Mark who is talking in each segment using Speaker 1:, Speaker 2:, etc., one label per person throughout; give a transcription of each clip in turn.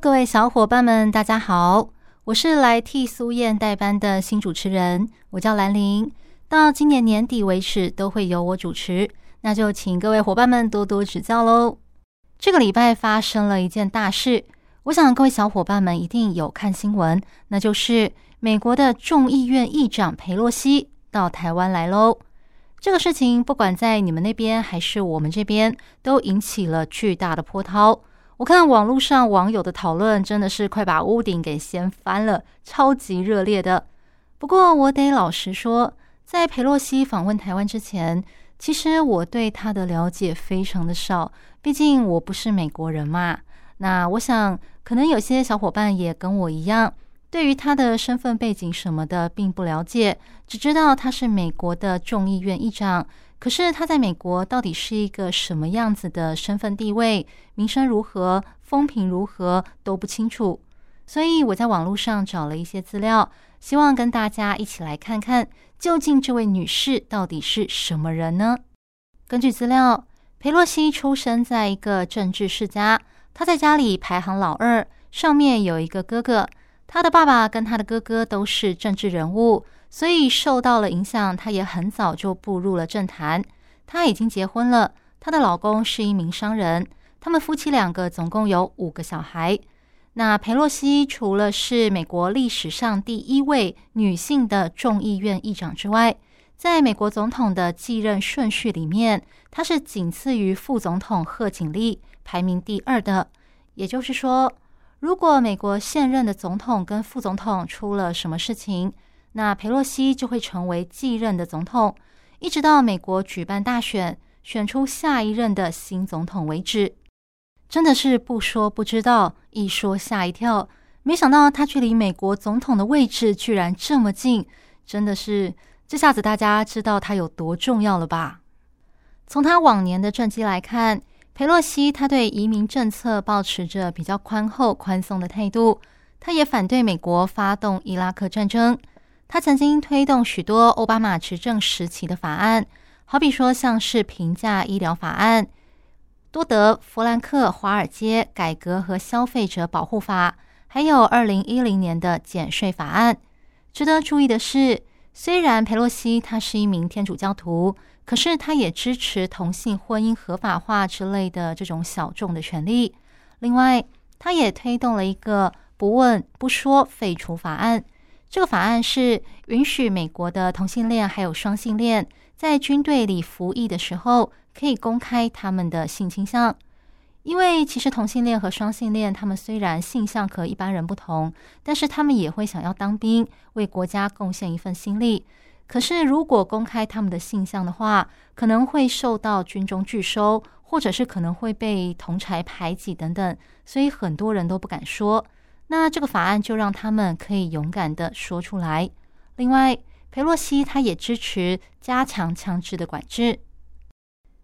Speaker 1: 各位小伙伴们，大家好，我是来替苏燕代班的新主持人，我叫兰玲，到今年年底为止都会由我主持，那就请各位伙伴们多多指教喽。这个礼拜发生了一件大事，我想各位小伙伴们一定有看新闻，那就是美国的众议院议长佩洛西到台湾来喽。这个事情不管在你们那边还是我们这边，都引起了巨大的波涛。我看网络上网友的讨论真的是快把屋顶给掀翻了，超级热烈的。不过我得老实说，在佩洛西访问台湾之前，其实我对他的了解非常的少。毕竟我不是美国人嘛，那我想可能有些小伙伴也跟我一样，对于他的身份背景什么的并不了解，只知道他是美国的众议院议长。可是他在美国到底是一个什么样子的身份地位、名声如何、风评如何都不清楚。所以我在网络上找了一些资料，希望跟大家一起来看看，究竟这位女士到底是什么人呢？根据资料。佩洛西出生在一个政治世家，他在家里排行老二，上面有一个哥哥。他的爸爸跟他的哥哥都是政治人物，所以受到了影响，她也很早就步入了政坛。她已经结婚了，她的老公是一名商人，他们夫妻两个总共有五个小孩。那佩洛西除了是美国历史上第一位女性的众议院议长之外，在美国总统的继任顺序里面，她是仅次于副总统贺锦丽，排名第二的。也就是说，如果美国现任的总统跟副总统出了什么事情，那佩洛西就会成为继任的总统，一直到美国举办大选，选出下一任的新总统为止。真的是不说不知道，一说吓一跳。没想到他距离美国总统的位置居然这么近，真的是。这下子大家知道他有多重要了吧？从他往年的政绩来看，佩洛西他对移民政策保持着比较宽厚、宽松的态度。他也反对美国发动伊拉克战争。他曾经推动许多奥巴马执政时期的法案，好比说像是平价医疗法案、多德弗兰克华尔街改革和消费者保护法，还有二零一零年的减税法案。值得注意的是。虽然佩洛西他是一名天主教徒，可是他也支持同性婚姻合法化之类的这种小众的权利。另外，他也推动了一个不问不说废除法案。这个法案是允许美国的同性恋还有双性恋在军队里服役的时候，可以公开他们的性倾向。因为其实同性恋和双性恋，他们虽然性向和一般人不同，但是他们也会想要当兵，为国家贡献一份心力。可是如果公开他们的性向的话，可能会受到军中拒收，或者是可能会被同柴排挤等等，所以很多人都不敢说。那这个法案就让他们可以勇敢的说出来。另外，佩洛西他也支持加强枪支的管制。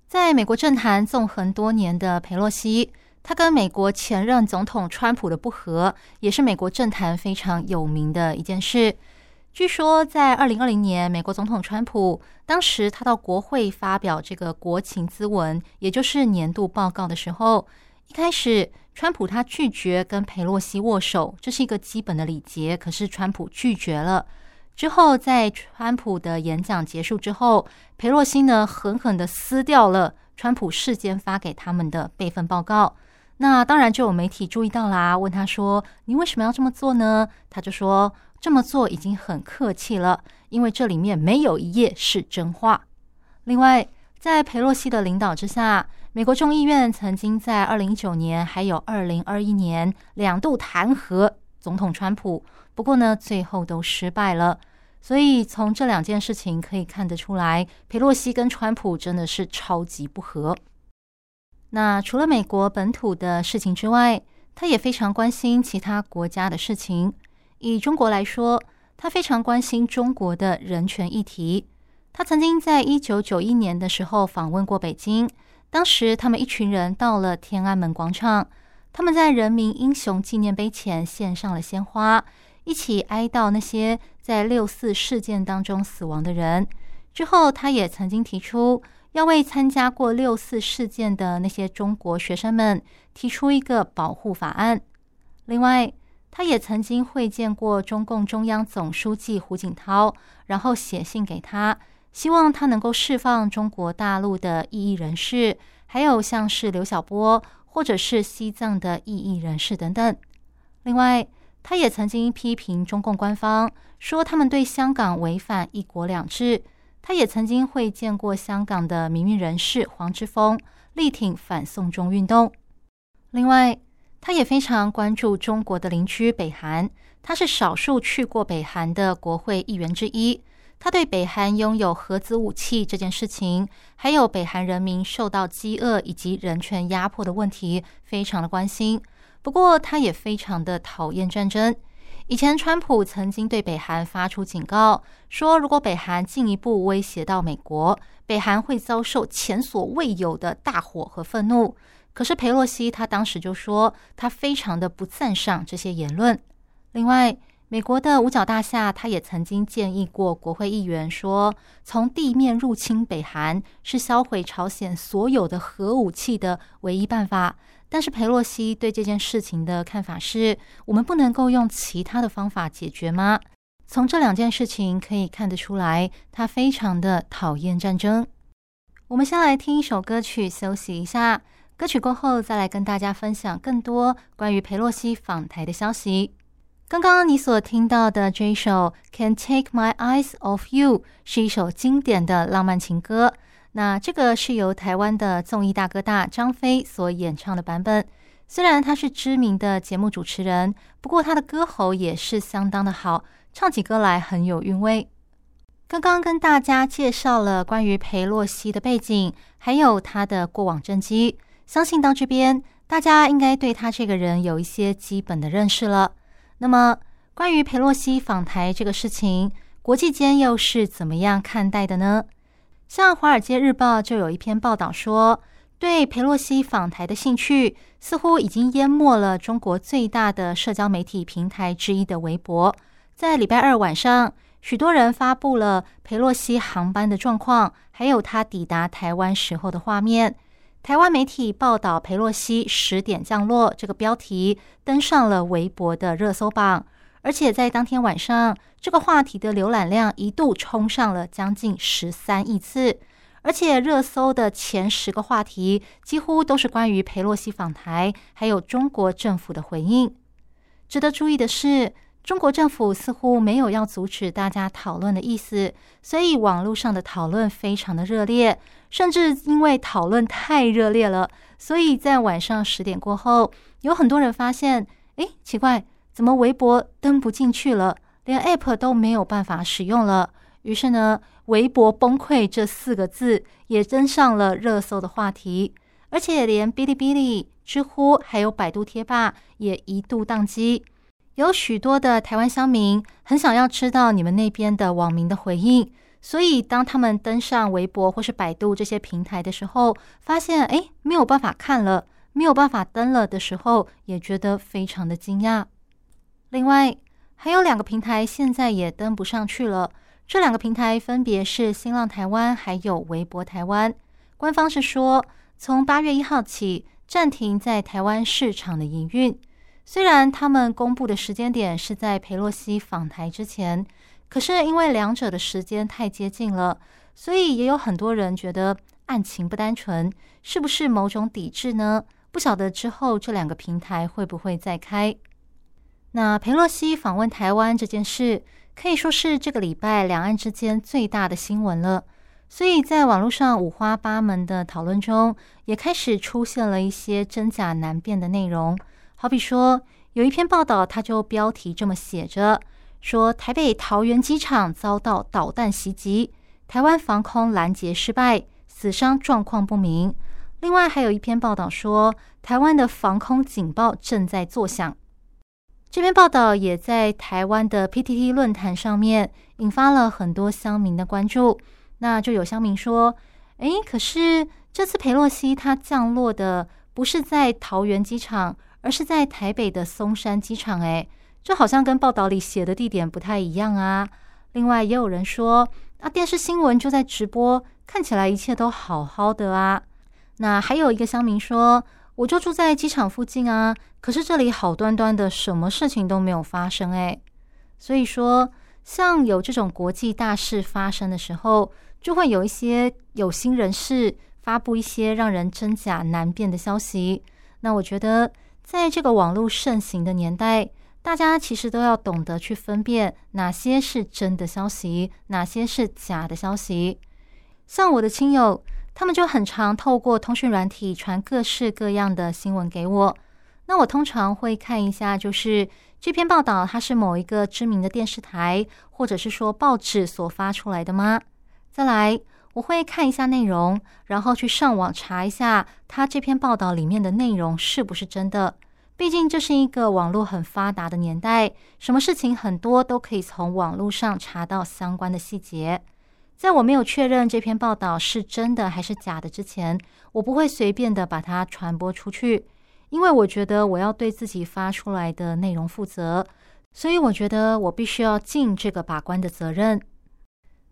Speaker 1: 在美国政坛纵横多年的佩洛西，他跟美国前任总统川普的不和，也是美国政坛非常有名的一件事。据说，在二零二零年，美国总统川普当时他到国会发表这个国情咨文，也就是年度报告的时候，一开始川普他拒绝跟佩洛西握手，这是一个基本的礼节，可是川普拒绝了。之后，在川普的演讲结束之后，佩洛西呢狠狠的撕掉了川普事先发给他们的备份报告。那当然就有媒体注意到啦，问他说：“你为什么要这么做呢？”他就说：“这么做已经很客气了，因为这里面没有一页是真话。”另外，在佩洛西的领导之下，美国众议院曾经在二零一九年还有二零二一年两度弹劾总统川普。不过呢，最后都失败了。所以从这两件事情可以看得出来，佩洛西跟川普真的是超级不和。那除了美国本土的事情之外，他也非常关心其他国家的事情。以中国来说，他非常关心中国的人权议题。他曾经在一九九一年的时候访问过北京，当时他们一群人到了天安门广场，他们在人民英雄纪念碑前献上了鲜花，一起哀悼那些在六四事件当中死亡的人。之后，他也曾经提出要为参加过六四事件的那些中国学生们提出一个保护法案。另外，他也曾经会见过中共中央总书记胡锦涛，然后写信给他。希望他能够释放中国大陆的异议人士，还有像是刘晓波或者是西藏的异议人士等等。另外，他也曾经批评中共官方，说他们对香港违反一国两制。他也曾经会见过香港的民运人士黄之锋，力挺反送中运动。另外，他也非常关注中国的邻居北韩，他是少数去过北韩的国会议员之一。他对北韩拥有核子武器这件事情，还有北韩人民受到饥饿以及人权压迫的问题，非常的关心。不过，他也非常的讨厌战争。以前，川普曾经对北韩发出警告，说如果北韩进一步威胁到美国，北韩会遭受前所未有的大火和愤怒。可是，佩洛西他当时就说，他非常的不赞赏这些言论。另外，美国的五角大厦，他也曾经建议过国会议员说，从地面入侵北韩是销毁朝鲜所有的核武器的唯一办法。但是佩洛西对这件事情的看法是：我们不能够用其他的方法解决吗？从这两件事情可以看得出来，他非常的讨厌战争。我们先来听一首歌曲休息一下，歌曲过后再来跟大家分享更多关于佩洛西访台的消息。刚刚你所听到的这一首《Can Take My Eyes Off You》是一首经典的浪漫情歌。那这个是由台湾的综艺大哥大张飞所演唱的版本。虽然他是知名的节目主持人，不过他的歌喉也是相当的好，唱起歌来很有韵味。刚刚跟大家介绍了关于裴洛西的背景，还有他的过往政绩，相信到这边大家应该对他这个人有一些基本的认识了。那么，关于佩洛西访台这个事情，国际间又是怎么样看待的呢？像《华尔街日报》就有一篇报道说，对佩洛西访台的兴趣似乎已经淹没了中国最大的社交媒体平台之一的微博。在礼拜二晚上，许多人发布了佩洛西航班的状况，还有他抵达台湾时候的画面。台湾媒体报道佩洛西十点降落这个标题登上了微博的热搜榜，而且在当天晚上，这个话题的浏览量一度冲上了将近十三亿次，而且热搜的前十个话题几乎都是关于佩洛西访台，还有中国政府的回应。值得注意的是。中国政府似乎没有要阻止大家讨论的意思，所以网络上的讨论非常的热烈，甚至因为讨论太热烈了，所以在晚上十点过后，有很多人发现，哎，奇怪，怎么微博登不进去了，连 App 都没有办法使用了。于是呢，微博崩溃这四个字也登上了热搜的话题，而且连哔哩哔哩、知乎还有百度贴吧也一度宕机。有许多的台湾乡民很想要知道你们那边的网民的回应，所以当他们登上微博或是百度这些平台的时候，发现哎没有办法看了，没有办法登了的时候，也觉得非常的惊讶。另外还有两个平台现在也登不上去了，这两个平台分别是新浪台湾还有微博台湾。官方是说从八月一号起暂停在台湾市场的营运。虽然他们公布的时间点是在佩洛西访台之前，可是因为两者的时间太接近了，所以也有很多人觉得案情不单纯，是不是某种抵制呢？不晓得之后这两个平台会不会再开？那佩洛西访问台湾这件事，可以说是这个礼拜两岸之间最大的新闻了。所以在网络上五花八门的讨论中，也开始出现了一些真假难辨的内容。好比说，有一篇报道，它就标题这么写着：说台北桃园机场遭到导弹袭击，台湾防空拦截失败，死伤状况不明。另外还有一篇报道说，台湾的防空警报正在作响。这篇报道也在台湾的 PTT 论坛上面引发了很多乡民的关注。那就有乡民说：“诶，可是这次佩洛西他降落的不是在桃园机场，而是在台北的松山机场。诶，这好像跟报道里写的地点不太一样啊。”另外也有人说：“啊，电视新闻就在直播，看起来一切都好好的啊。”那还有一个乡民说：“我就住在机场附近啊，可是这里好端端的，什么事情都没有发生。”诶，所以说，像有这种国际大事发生的时候，就会有一些有心人士发布一些让人真假难辨的消息。那我觉得，在这个网络盛行的年代，大家其实都要懂得去分辨哪些是真的消息，哪些是假的消息。像我的亲友。他们就很常透过通讯软体传各式各样的新闻给我，那我通常会看一下，就是这篇报道它是某一个知名的电视台或者是说报纸所发出来的吗？再来，我会看一下内容，然后去上网查一下他这篇报道里面的内容是不是真的。毕竟这是一个网络很发达的年代，什么事情很多都可以从网络上查到相关的细节。在我没有确认这篇报道是真的还是假的之前，我不会随便的把它传播出去，因为我觉得我要对自己发出来的内容负责，所以我觉得我必须要尽这个把关的责任。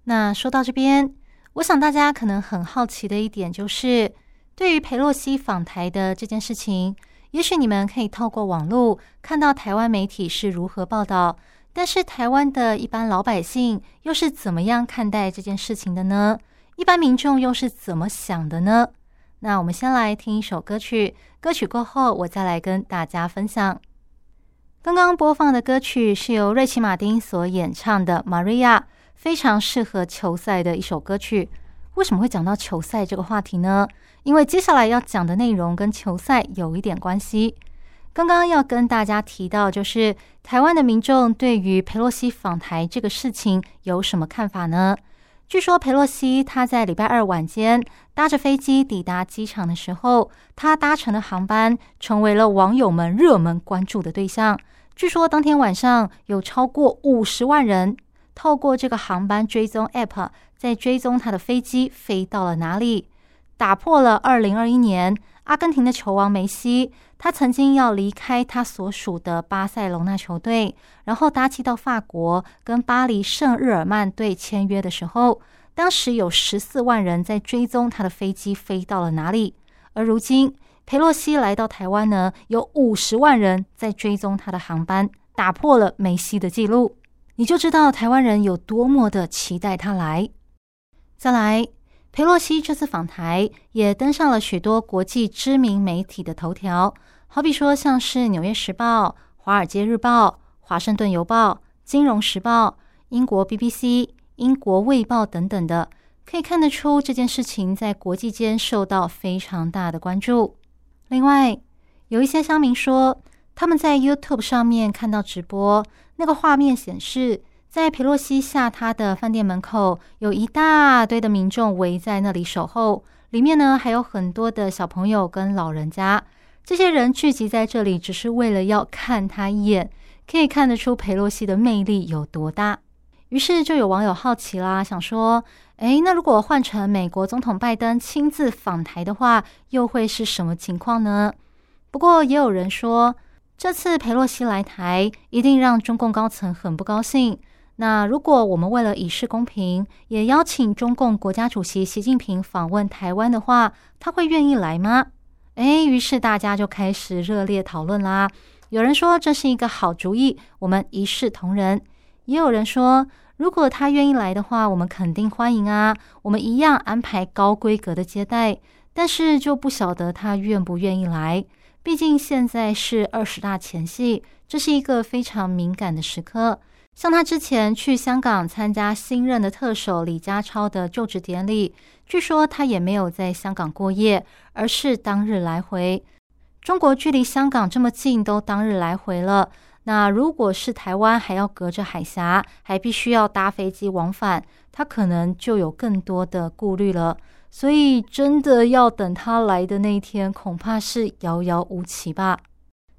Speaker 1: 那说到这边，我想大家可能很好奇的一点就是，对于佩洛西访台的这件事情，也许你们可以透过网络看到台湾媒体是如何报道。但是台湾的一般老百姓又是怎么样看待这件事情的呢？一般民众又是怎么想的呢？那我们先来听一首歌曲，歌曲过后我再来跟大家分享。刚刚播放的歌曲是由瑞奇·马丁所演唱的《Maria》，非常适合球赛的一首歌曲。为什么会讲到球赛这个话题呢？因为接下来要讲的内容跟球赛有一点关系。刚刚要跟大家提到，就是台湾的民众对于佩洛西访台这个事情有什么看法呢？据说佩洛西他在礼拜二晚间搭着飞机抵达机场的时候，他搭乘的航班成为了网友们热门关注的对象。据说当天晚上有超过五十万人透过这个航班追踪 App 在追踪他的飞机飞到了哪里，打破了二零二一年阿根廷的球王梅西。他曾经要离开他所属的巴塞隆纳球队，然后搭机到法国跟巴黎圣日耳曼队签约的时候，当时有十四万人在追踪他的飞机飞到了哪里。而如今，佩洛西来到台湾呢，有五十万人在追踪他的航班，打破了梅西的记录。你就知道台湾人有多么的期待他来。再来，佩洛西这次访台也登上了许多国际知名媒体的头条。好比说，像是《纽约时报》、《华尔街日报》、《华盛顿邮报》、《金融时报》、英国 BBC、英国卫报等等的，可以看得出这件事情在国际间受到非常大的关注。另外，有一些乡民说，他们在 YouTube 上面看到直播，那个画面显示，在佩洛西下他的饭店门口，有一大堆的民众围在那里守候，里面呢还有很多的小朋友跟老人家。这些人聚集在这里，只是为了要看他一眼，可以看得出佩洛西的魅力有多大。于是就有网友好奇啦，想说：“诶，那如果换成美国总统拜登亲自访台的话，又会是什么情况呢？”不过也有人说，这次佩洛西来台，一定让中共高层很不高兴。那如果我们为了以示公平，也邀请中共国家主席习近平访问台湾的话，他会愿意来吗？哎，于是大家就开始热烈讨论啦。有人说这是一个好主意，我们一视同仁；也有人说，如果他愿意来的话，我们肯定欢迎啊，我们一样安排高规格的接待。但是就不晓得他愿不愿意来，毕竟现在是二十大前夕，这是一个非常敏感的时刻。像他之前去香港参加新任的特首李家超的就职典礼，据说他也没有在香港过夜，而是当日来回。中国距离香港这么近，都当日来回了，那如果是台湾，还要隔着海峡，还必须要搭飞机往返，他可能就有更多的顾虑了。所以真的要等他来的那一天，恐怕是遥遥无期吧。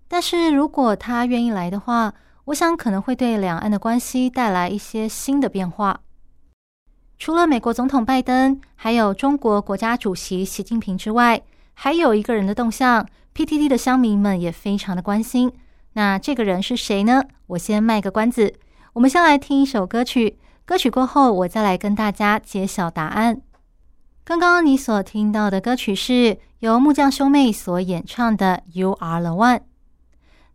Speaker 1: 但是如果他愿意来的话，我想可能会对两岸的关系带来一些新的变化。除了美国总统拜登，还有中国国家主席习近平之外，还有一个人的动向，PTT 的乡民们也非常的关心。那这个人是谁呢？我先卖个关子，我们先来听一首歌曲。歌曲过后，我再来跟大家揭晓答案。刚刚你所听到的歌曲是由木匠兄妹所演唱的《You Are the One》。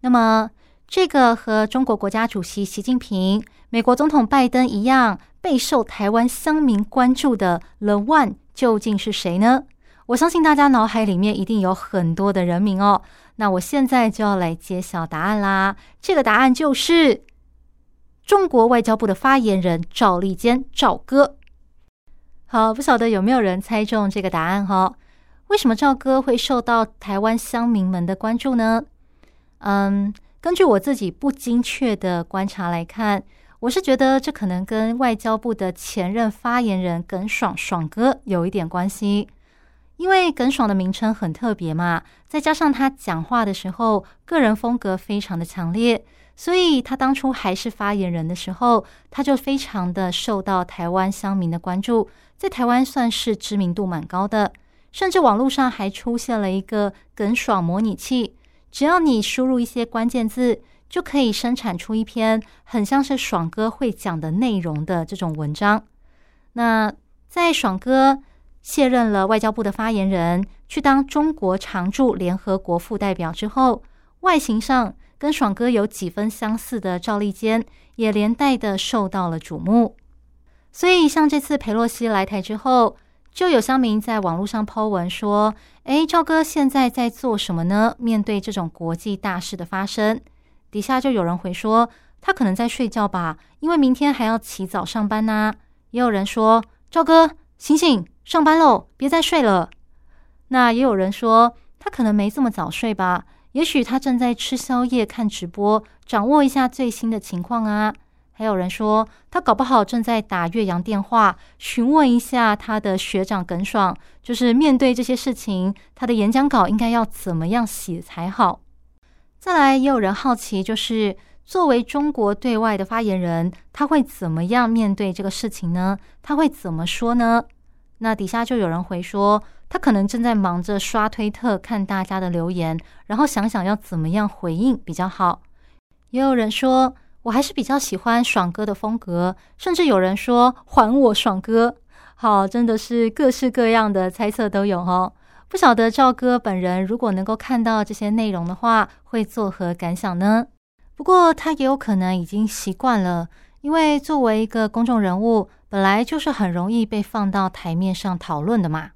Speaker 1: 那么，这个和中国国家主席习近平、美国总统拜登一样备受台湾乡民关注的 The One 究竟是谁呢？我相信大家脑海里面一定有很多的人名哦。那我现在就要来揭晓答案啦！这个答案就是中国外交部的发言人赵立坚，赵哥。好，不晓得有没有人猜中这个答案哈？为什么赵哥会受到台湾乡民们的关注呢？嗯。根据我自己不精确的观察来看，我是觉得这可能跟外交部的前任发言人耿爽爽哥有一点关系，因为耿爽的名称很特别嘛，再加上他讲话的时候个人风格非常的强烈，所以他当初还是发言人的时候，他就非常的受到台湾乡民的关注，在台湾算是知名度蛮高的，甚至网络上还出现了一个耿爽模拟器。只要你输入一些关键字，就可以生产出一篇很像是爽哥会讲的内容的这种文章。那在爽哥卸任了外交部的发言人，去当中国常驻联合国副代表之后，外形上跟爽哥有几分相似的赵立坚，也连带的受到了瞩目。所以，像这次佩洛西来台之后。就有乡民在网络上抛文说：“哎，赵哥现在在做什么呢？面对这种国际大事的发生，底下就有人回说他可能在睡觉吧，因为明天还要起早上班呐。也有人说赵哥醒醒，上班喽，别再睡了。那也有人说他可能没这么早睡吧，也许他正在吃宵夜看直播，掌握一下最新的情况啊。”还有人说，他搞不好正在打岳阳电话，询问一下他的学长耿爽，就是面对这些事情，他的演讲稿应该要怎么样写才好。再来，也有人好奇，就是作为中国对外的发言人，他会怎么样面对这个事情呢？他会怎么说呢？那底下就有人回说，他可能正在忙着刷推特，看大家的留言，然后想想要怎么样回应比较好。也有人说。我还是比较喜欢爽哥的风格，甚至有人说还我爽哥。好，真的是各式各样的猜测都有哦。不晓得赵哥本人如果能够看到这些内容的话，会作何感想呢？不过他也有可能已经习惯了，因为作为一个公众人物，本来就是很容易被放到台面上讨论的嘛。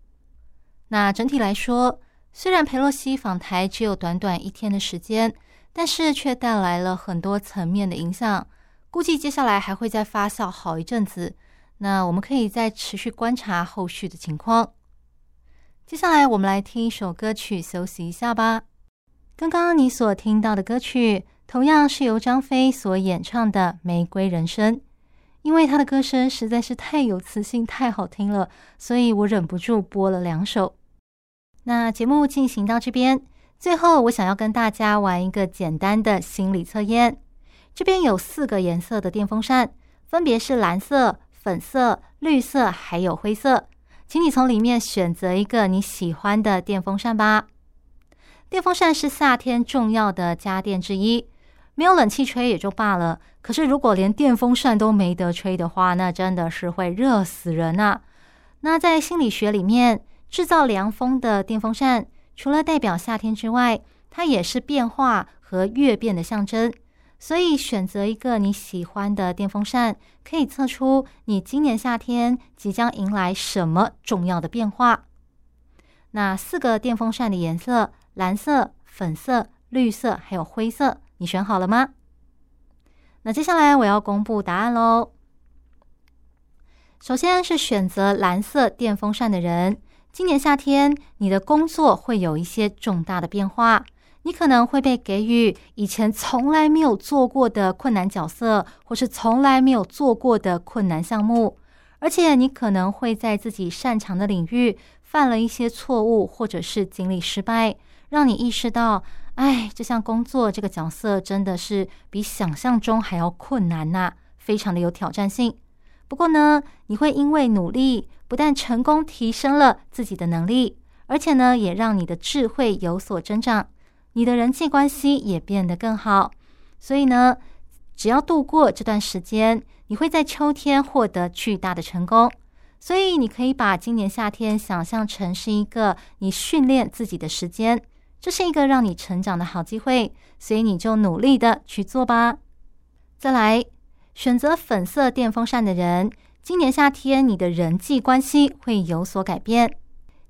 Speaker 1: 那整体来说，虽然佩洛西访台只有短短一天的时间。但是却带来了很多层面的影响，估计接下来还会再发酵好一阵子。那我们可以再持续观察后续的情况。接下来我们来听一首歌曲休息一下吧。刚刚你所听到的歌曲，同样是由张飞所演唱的《玫瑰人生》，因为他的歌声实在是太有磁性、太好听了，所以我忍不住播了两首。那节目进行到这边。最后，我想要跟大家玩一个简单的心理测验。这边有四个颜色的电风扇，分别是蓝色、粉色、绿色，还有灰色。请你从里面选择一个你喜欢的电风扇吧。电风扇是夏天重要的家电之一，没有冷气吹也就罢了。可是如果连电风扇都没得吹的话，那真的是会热死人啊！那在心理学里面，制造凉风的电风扇。除了代表夏天之外，它也是变化和越变的象征。所以，选择一个你喜欢的电风扇，可以测出你今年夏天即将迎来什么重要的变化。那四个电风扇的颜色：蓝色、粉色、绿色，还有灰色，你选好了吗？那接下来我要公布答案喽。首先是选择蓝色电风扇的人。今年夏天，你的工作会有一些重大的变化。你可能会被给予以前从来没有做过的困难角色，或是从来没有做过的困难项目。而且，你可能会在自己擅长的领域犯了一些错误，或者是经历失败，让你意识到，哎，这项工作这个角色真的是比想象中还要困难呐，非常的有挑战性。不过呢，你会因为努力，不但成功提升了自己的能力，而且呢，也让你的智慧有所增长，你的人际关系也变得更好。所以呢，只要度过这段时间，你会在秋天获得巨大的成功。所以你可以把今年夏天想象成是一个你训练自己的时间，这是一个让你成长的好机会。所以你就努力的去做吧。再来。选择粉色电风扇的人，今年夏天你的人际关系会有所改变。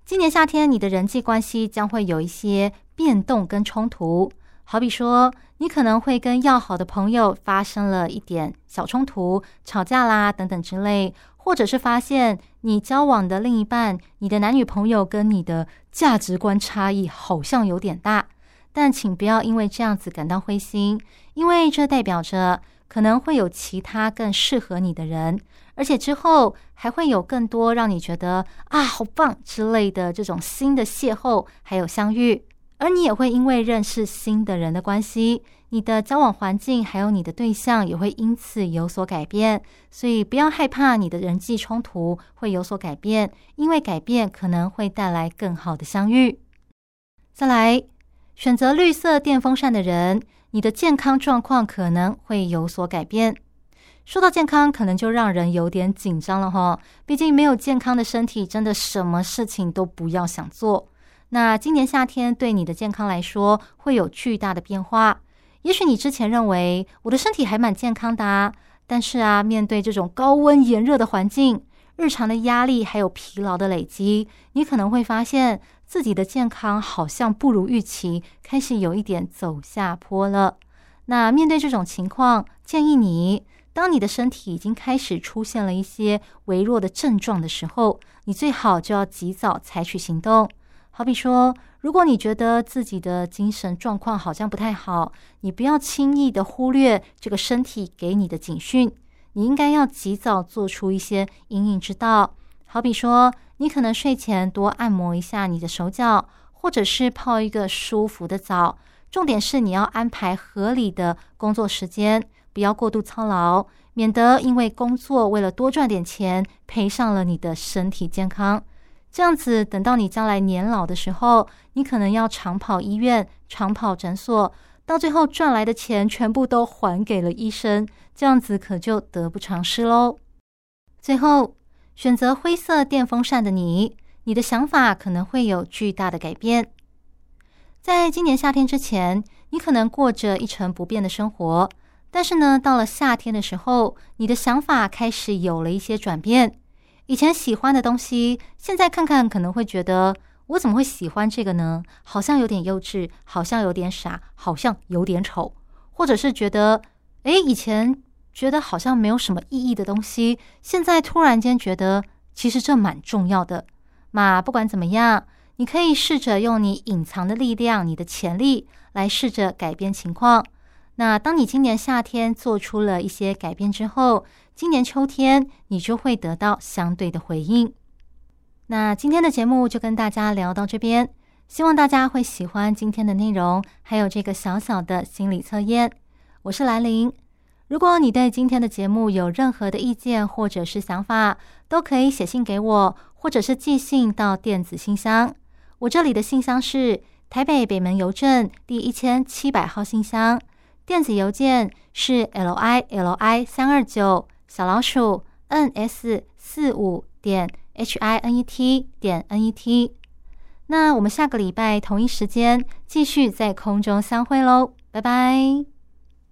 Speaker 1: 今年夏天你的人际关系将会有一些变动跟冲突，好比说，你可能会跟要好的朋友发生了一点小冲突、吵架啦等等之类，或者是发现你交往的另一半，你的男女朋友跟你的价值观差异好像有点大。但请不要因为这样子感到灰心，因为这代表着。可能会有其他更适合你的人，而且之后还会有更多让你觉得啊好棒之类的这种新的邂逅，还有相遇。而你也会因为认识新的人的关系，你的交往环境还有你的对象也会因此有所改变。所以不要害怕你的人际冲突会有所改变，因为改变可能会带来更好的相遇。再来，选择绿色电风扇的人。你的健康状况可能会有所改变。说到健康，可能就让人有点紧张了哈。毕竟没有健康的身体，真的什么事情都不要想做。那今年夏天对你的健康来说会有巨大的变化。也许你之前认为我的身体还蛮健康的，但是啊，面对这种高温炎热的环境，日常的压力还有疲劳的累积，你可能会发现。自己的健康好像不如预期，开始有一点走下坡了。那面对这种情况，建议你，当你的身体已经开始出现了一些微弱的症状的时候，你最好就要及早采取行动。好比说，如果你觉得自己的精神状况好像不太好，你不要轻易的忽略这个身体给你的警讯，你应该要及早做出一些应应之道。好比说。你可能睡前多按摩一下你的手脚，或者是泡一个舒服的澡。重点是你要安排合理的工作时间，不要过度操劳，免得因为工作为了多赚点钱，赔上了你的身体健康。这样子，等到你将来年老的时候，你可能要长跑医院、长跑诊所，到最后赚来的钱全部都还给了医生，这样子可就得不偿失喽。最后。选择灰色电风扇的你，你的想法可能会有巨大的改变。在今年夏天之前，你可能过着一成不变的生活，但是呢，到了夏天的时候，你的想法开始有了一些转变。以前喜欢的东西，现在看看可能会觉得，我怎么会喜欢这个呢？好像有点幼稚，好像有点傻，好像有点丑，或者是觉得，哎，以前。觉得好像没有什么意义的东西，现在突然间觉得其实这蛮重要的。那，不管怎么样，你可以试着用你隐藏的力量、你的潜力来试着改变情况。那当你今年夏天做出了一些改变之后，今年秋天你就会得到相对的回应。那今天的节目就跟大家聊到这边，希望大家会喜欢今天的内容，还有这个小小的心理测验。我是兰玲。如果你对今天的节目有任何的意见或者是想法，都可以写信给我，或者是寄信到电子信箱。我这里的信箱是台北北门邮政第一千七百号信箱，电子邮件是 l i l i 三二九小老鼠 n s 四五点 h i n e t 点 n e t。那我们下个礼拜同一时间继续在空中相会喽，拜拜。